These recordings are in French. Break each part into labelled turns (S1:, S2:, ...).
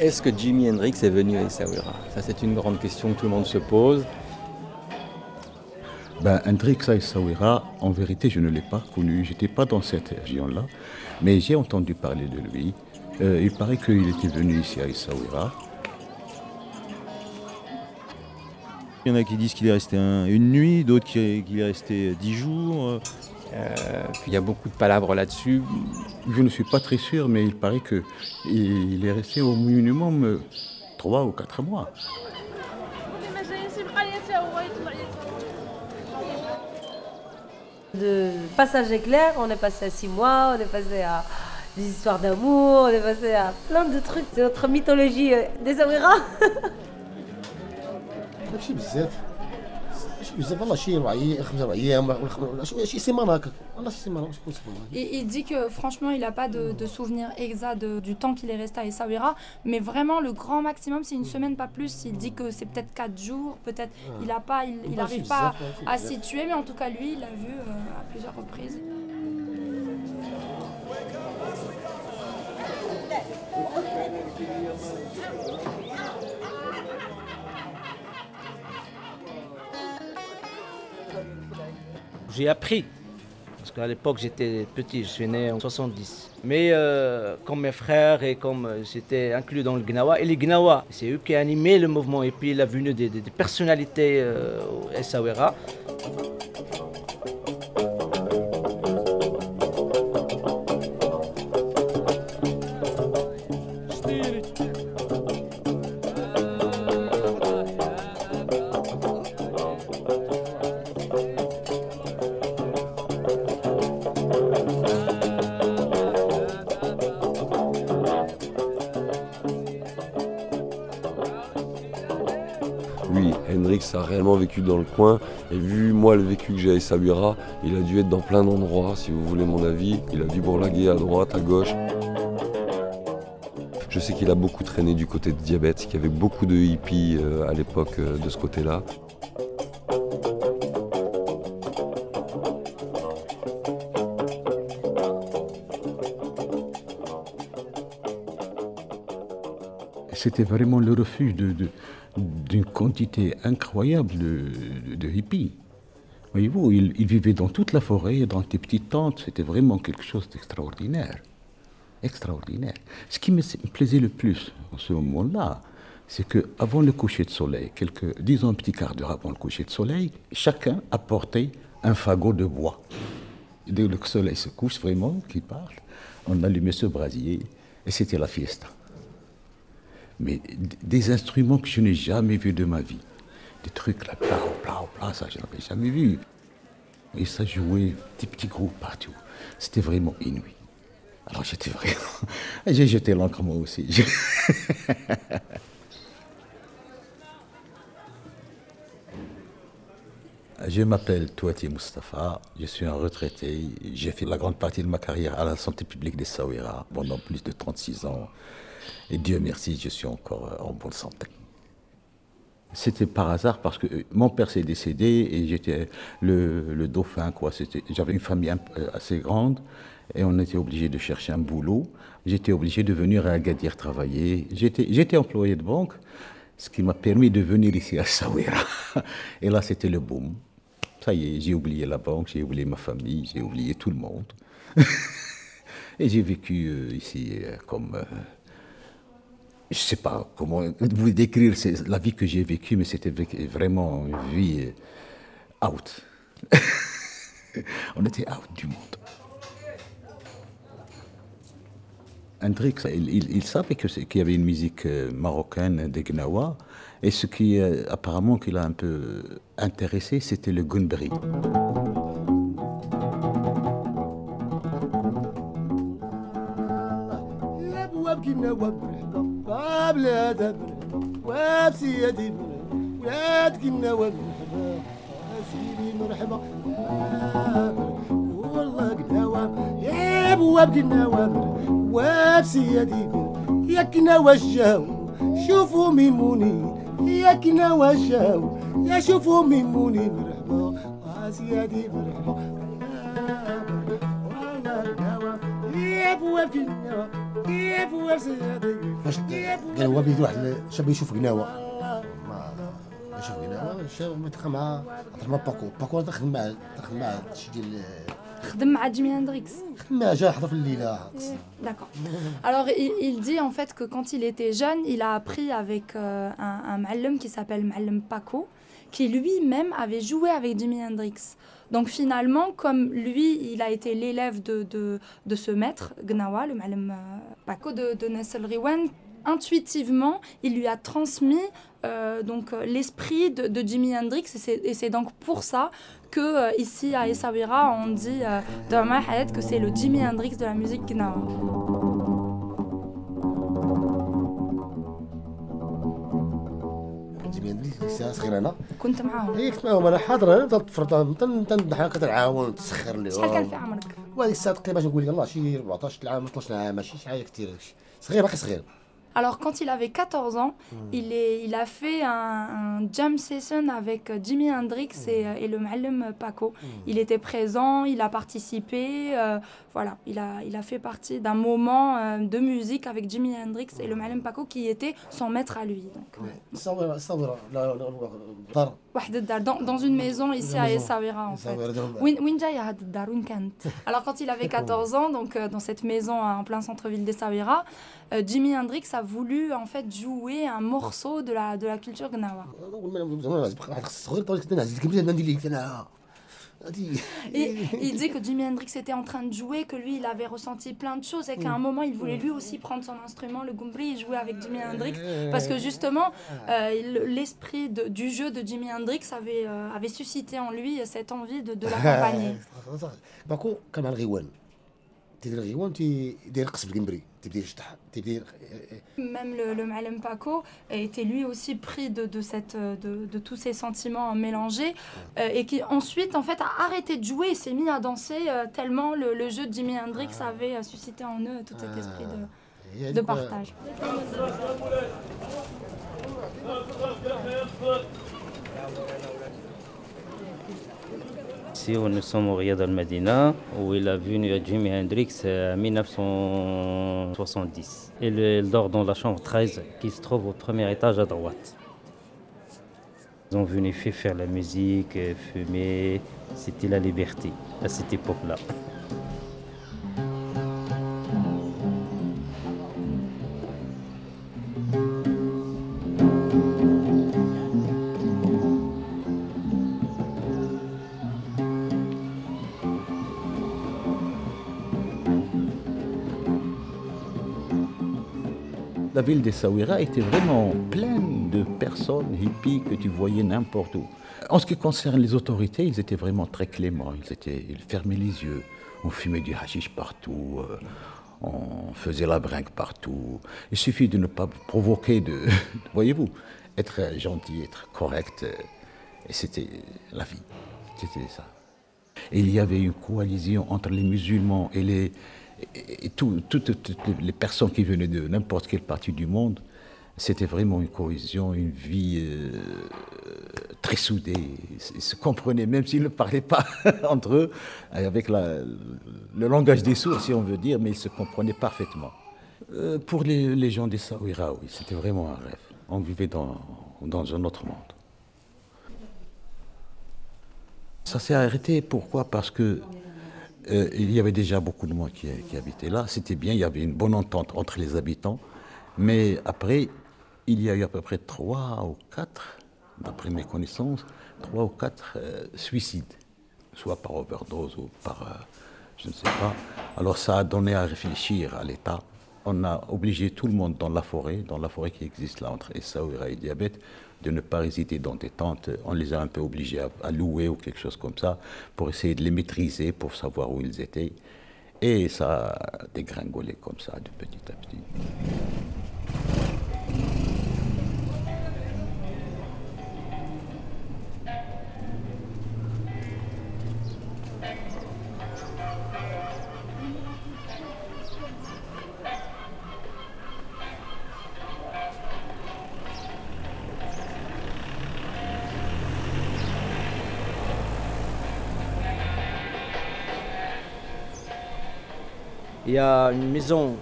S1: Est-ce que Jimi Hendrix est venu à Essaouira Ça, c'est une grande question que tout le monde se pose.
S2: Ben, Hendrix à Essaouira, en vérité, je ne l'ai pas connu. Je n'étais pas dans cette région-là. Mais j'ai entendu parler de lui. Euh, il paraît qu'il était venu ici à Essaouira.
S3: Il y en a qui disent qu'il est resté une nuit, d'autres qu'il est resté dix jours.
S1: Euh, il y a beaucoup de palabres là-dessus.
S2: Je ne suis pas très sûr, mais il paraît qu'il est resté au minimum euh, trois ou quatre mois.
S4: De passage éclair, on est passé à six mois, on est passé à des histoires d'amour, on est passé à plein de trucs. C'est notre mythologie
S5: Et il dit que franchement, il n'a pas de, de, souvenir exact du temps qu'il est resté à Essaouira, mais vraiment le grand maximum, c'est une semaine, pas plus. Il dit que c'est peut-être quatre jours, peut-être. Il n'a pas, il n'arrive pas à, à situer, mais en tout cas, lui, il l'a vu euh, à plusieurs reprises.
S6: J'ai appris, parce qu'à l'époque j'étais petit, je suis né en 70. Mais euh, comme mes frères et comme euh, j'étais inclus dans le Gnawa, et les Gnawa, c'est eux qui animé le mouvement. Et puis la venue des, des, personnalités euh, au Essaouira.
S7: Hendrix a réellement vécu dans le coin. Et vu moi le vécu que j'ai à Essaouira, il a dû être dans plein d'endroits, si vous voulez mon avis. Il a dû bourlaguer à droite, à gauche. Je sais qu'il a beaucoup traîné du côté de Diabète, qu'il y avait beaucoup de hippies euh, à l'époque euh, de ce côté-là.
S2: C'était vraiment le refuge d'une quantité incroyable de, hippies. Voyez-vous, ils, vivaient dans toute la forêt, dans des petites tentes. C'était vraiment quelque chose d'extraordinaire. Extraordinaire. Ce qui me plaisait le plus en ce moment-là, c'est qu'avant le coucher de soleil, quelques, disons un petit quart d'heure avant le coucher de soleil, chacun apportait un fagot de bois. Dès que le soleil se couche vraiment, qui parle, on allumait ce brasier et c'était la fiesta mais des instruments que je n'ai jamais vus de ma vie. Des trucs là, pla, pla, pla, ça je n'avais jamais vu. Et ça jouait des petits groupes partout. C'était vraiment inouï. Alors j'étais vraiment... J'ai jeté l'encre moi aussi. Je m'appelle Touati Mustafa, je suis un retraité. J'ai fait la grande partie de ma carrière à la santé publique des Saouira pendant plus de 36 ans. Et Dieu merci, je suis encore en bonne santé. C'était par hasard parce que mon père s'est décédé et j'étais le, dauphin. J'avais une famille assez grande et on était obligé de chercher un boulot. J'étais obligé de venir à Agadir travailler. J'étais employé de banque, ce qui m'a permis de venir ici à Saouira. Et là, c'était le boom. Ça y est, j'ai oublié la banque, j'ai oublié ma famille, j'ai oublié tout le monde. et j'ai vécu euh, ici euh, comme... Euh, je ne sais pas comment vous décrire la vie que j'ai vécue, mais c'était vraiment une vie out. On était out du monde. Hendrix, il, il, il savait qu'il y avait une musique marocaine des Gnawa, et ce qui apparemment qui l'a un peu intéressé, c'était le gunbri. بلاد وبسيدي ولاد كنا سيدي مرحبا والله قناوة يا بواب قناوة وبسيدي يا كنا وجهو شوفوا ميموني يا كنا وجهو يا شوفوا ميموني مرحبا سيدي مرحبا
S8: فاش قال هو بيدي واحد شاب يشوف قناوة. ما يشوف قناوة شاب ما مع مع باكو. باكو تخدم معاه تخدم معاه شي ديال
S5: D'accord. Alors, il, il, dit en fait que quand il était jeune, il a appris avec euh, un, un qui s'appelle Ma'allem Paco, qui lui-même avait joué avec Jimi Hendrix. Donc finalement, comme lui, il a été l'élève de, de, de, ce maître, Gnawa, le Ma'allem euh, Paco de, de Nessel intuitivement, il lui a transmis euh, donc euh, l'esprit de, de Jimi Hendrix et c'est- et c'est donc pour ça que euh, ici à Essaouira on dit euh, dans ma tête que c'est le Jimi Hendrix de la musique Gnawa.
S8: جيمي هندريكس الساعه صغيره انا
S5: كنت معاهم
S8: هي كنت معاهم انا حاضر انا تفرض تنضحك كتعاون تسخر لهم
S5: شحال كان في عمرك؟
S8: وهذيك الساعه تقريبا نقول لك الله شي 14 عام 13 عام ماشي شي حاجه كثير هادشي صغير باقي صغير
S5: Alors, quand il avait 14 ans, il, a fait un, jam session avec Jimi Hendrix et, le Malem Paco. Il était présent, il a participé. Voilà, il a, fait partie d'un moment de musique avec Jimi Hendrix et le Malem Paco qui était son maître à lui dans, une maison ici à Essaouira en fait. Alors quand il avait 14 ans, donc dans cette maison en plein centre-ville d'Essaouira, euh, Jimi Hendrix a voulu en fait jouer un morceau de la, de la culture gnawa il, dit que Jimi Hendrix était en train de jouer, que lui, il avait ressenti plein de choses et qu'à un moment, il voulait lui aussi prendre son instrument, le gumbri, et jouer avec Jimi Hendrix. Parce que justement, euh, l'esprit du jeu de Jimi Hendrix euh, avait, suscité en lui cette envie de, de l'accompagner.
S8: تيدير الغيوان تيدير رقص بالقنبري تيبدا يشطح تيبدا
S5: Même le, le Malem Paco était lui aussi pris de, de, cette, de, de tous ces sentiments mélangés euh, et qui ensuite en fait a arrêté de jouer et s'est mis à danser euh, tellement le, le jeu de Jimi Hendrix avait euh, suscité en eux tout cet esprit de, de partage.
S9: Ici, nous sommes au Riyad al-Medina, où il a vu Jimi Hendrix euh, en 1970. Il, dort dans la chambre 13, qui se trouve au premier étage à droite. Ils ont venu faire la musique, fumer. C'était la liberté à cette époque-là.
S2: La ville d'Essaouira était vraiment pleine de personnes hippies que tu voyais n'importe où. En ce qui concerne les autorités, ils étaient vraiment très cléments. Ils, étaient, ils fermaient les yeux. On fumait du hashish partout. euh, on faisait la brinque partout. Il suffit de ne pas provoquer de... Voyez-vous, être gentil, être correct. euh, Et c'était la vie. C'était ça. Et il y avait une coalition entre les musulmans et les et, et tout- toutes, les personnes qui venaient de n'importe quelle partie du monde. C'était vraiment une cohésion, une vie euh, très soudée. Ils se comprenaient, même s'ils ne parlaient pas entre eux, avec le langage des sourds, si on veut dire, mais ils se comprenaient parfaitement. Euh, pour les, gens des Saouira, oui, c'était vraiment un rêve. On vivait dans un autre monde. Ça s'est arrêté, pourquoi? Parce que euh, il y avait déjà beaucoup de monde qui, qui habitait là. C'était bien, il y avait une bonne entente entre les habitants. Mais après, il y a eu à peu près trois ou quatre, d'après mes connaissances, trois ou quatre euh, suicides, soit par overdose ou par, euh, je ne sais pas. Alors ça a donné à réfléchir à l'État. On a obligé tout le monde dans la forêt, dans la forêt qui existe là entre Essaouira et Diabète, de ne pas résider dans des tentes. On les a un peu obligés à, à louer ou quelque chose comme ça pour essayer de les maîtriser, pour savoir où ils étaient. Et ça a dégringolé comme ça de petit à petit.
S6: Il y a une maison,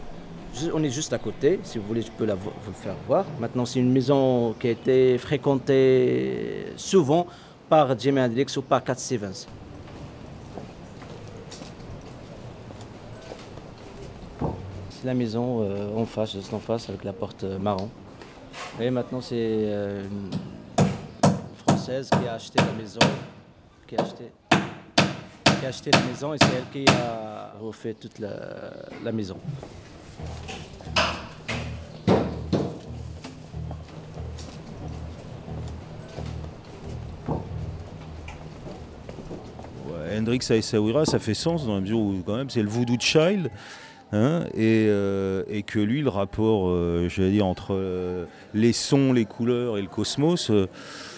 S6: on est juste à côté, si vous voulez, je peux la, vous le faire voir. Maintenant, c'est une maison qui a été fréquentée souvent par Jimi Hendrix ou par Cat Stevens. C'est la maison euh, en face, juste en face, avec la porte euh, marron. Et maintenant, c'est euh, une Française qui a acheté la maison, a acheté la maison et c'est elle qui a refait toute la, maison.
S3: Hendrix à ça fait sens dans la mesure où quand même c'est le voodoo child. Hein, et, euh, et que lui, le rapport, euh, j'allais dire, entre euh, les sons, les couleurs et le cosmos, euh,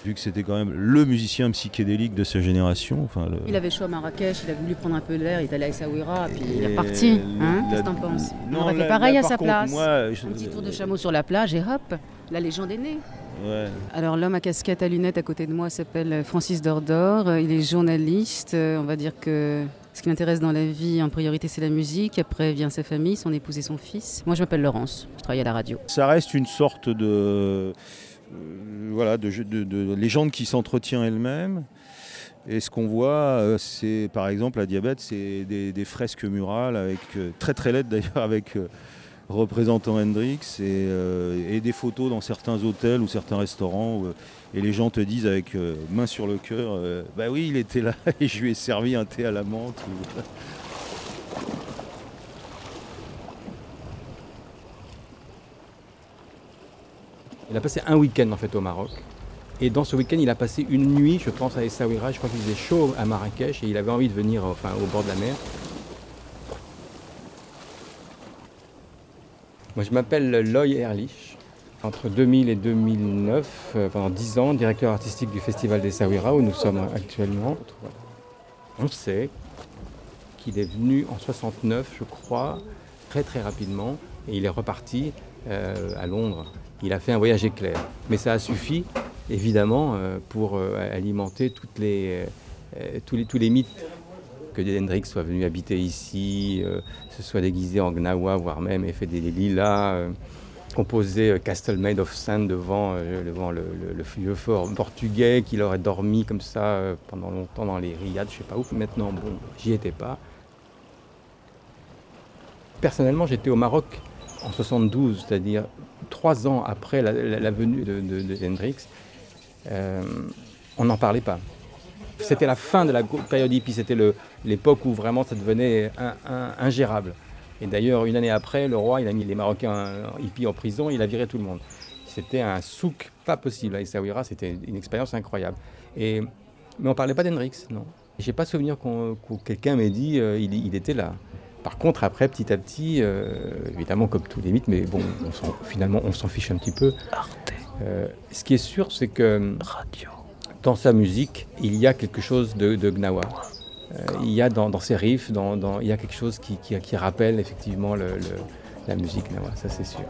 S3: vu que c'était quand même le musicien psychédélique de sa génération. Enfin, le-
S10: Il avait chaud à Marrakech, il a voulu prendre un peu l'air, il est allé à Essaouira, puis il est
S3: le-
S10: Hein Qu'est-ce que t'en penses? On aurait fait pareil à sa
S3: contre,
S10: place.
S3: moi, je-
S10: Un petit tour de chameau sur la plage et hop, la légende est née.
S3: Ouais.
S10: Alors l'homme à casquette à lunettes à côté de moi s'appelle Francis Dordor, il est journaliste, on va dire que ce qui l'intéresse dans la vie en priorité c'est la musique, après vient sa famille, son épouse et son fils. Moi je m'appelle Laurence, je travaille à la radio.
S3: Ça reste une sorte de, euh, voilà, de, légende qui s'entretient elle-même. Et ce qu'on voit, euh, c'est par exemple à Diabète, c'est des, fresques murales avec euh, très très laides d'ailleurs avec représentant Hendrix et, euh, et des photos dans certains hôtels ou certains restaurants euh, et les gens te disent avec euh, main sur le cœur, bah oui, il était là et je lui ai servi un thé à la menthe.
S1: Il a passé un week-end en fait au Maroc. Et dans ce week-end, il a passé une nuit, je pense, à Essaouira. Je crois qu'il faisait chaud à Marrakech et il avait envie de venir enfin, au bord de la mer. Moi, je m'appelle Loy Erlich. Entre 2000 et 2009, euh, pendant 10 ans, directeur artistique du Festival d'Essaouira, où nous sommes actuellement. On sait qu'il est venu en 69, je crois, très très rapidement, et il est reparti euh, à Londres. Il a fait un voyage éclair. Mais ça a suffi, évidemment, euh, pour euh, alimenter les, tous, les, tous les mythes que Hendrix soit venu habiter ici, euh, se soit déguisé en gnawa, voire même ait fait des lilas, euh, composé euh, Castle Made of Sand devant, euh, le, le- vieux fort portugais qu'il aurait dormi comme ça pendant longtemps dans les riades, je sais pas où. Maintenant, bon, j'y étais pas. Personnellement, j'étais au Maroc en 72, c'est-à-dire trois ans après la, venue de, de- de Hendrix. On n'en parlait pas. C'était la fin de la période hippie, c'était l'époque où vraiment ça devenait un- un- ingérable. Et d'ailleurs, une année après, le roi, il a mis les Marocains euh, hippies en prison, il a viré tout le monde. C'était un souk pas possible à Essaouira, c'était une expérience incroyable. Et, mais on ne parlait pas d'Hendrix, non? J'ai pas souvenir qu'on- que quelqu'un m'ait dit euh, il, il était là. Par contre, après, petit à petit, euh, évidemment, comme tous les mythes, mais bon, on finalement, on s'en fiche un petit peu. Euh, ce qui est sûr, c'est que dans sa musique, il y a quelque chose de, Gnawa. Euh, il y a dans, ses riffs, dans, il y a quelque chose qui, rappelle effectivement la musique Gnawa, ça c'est sûr.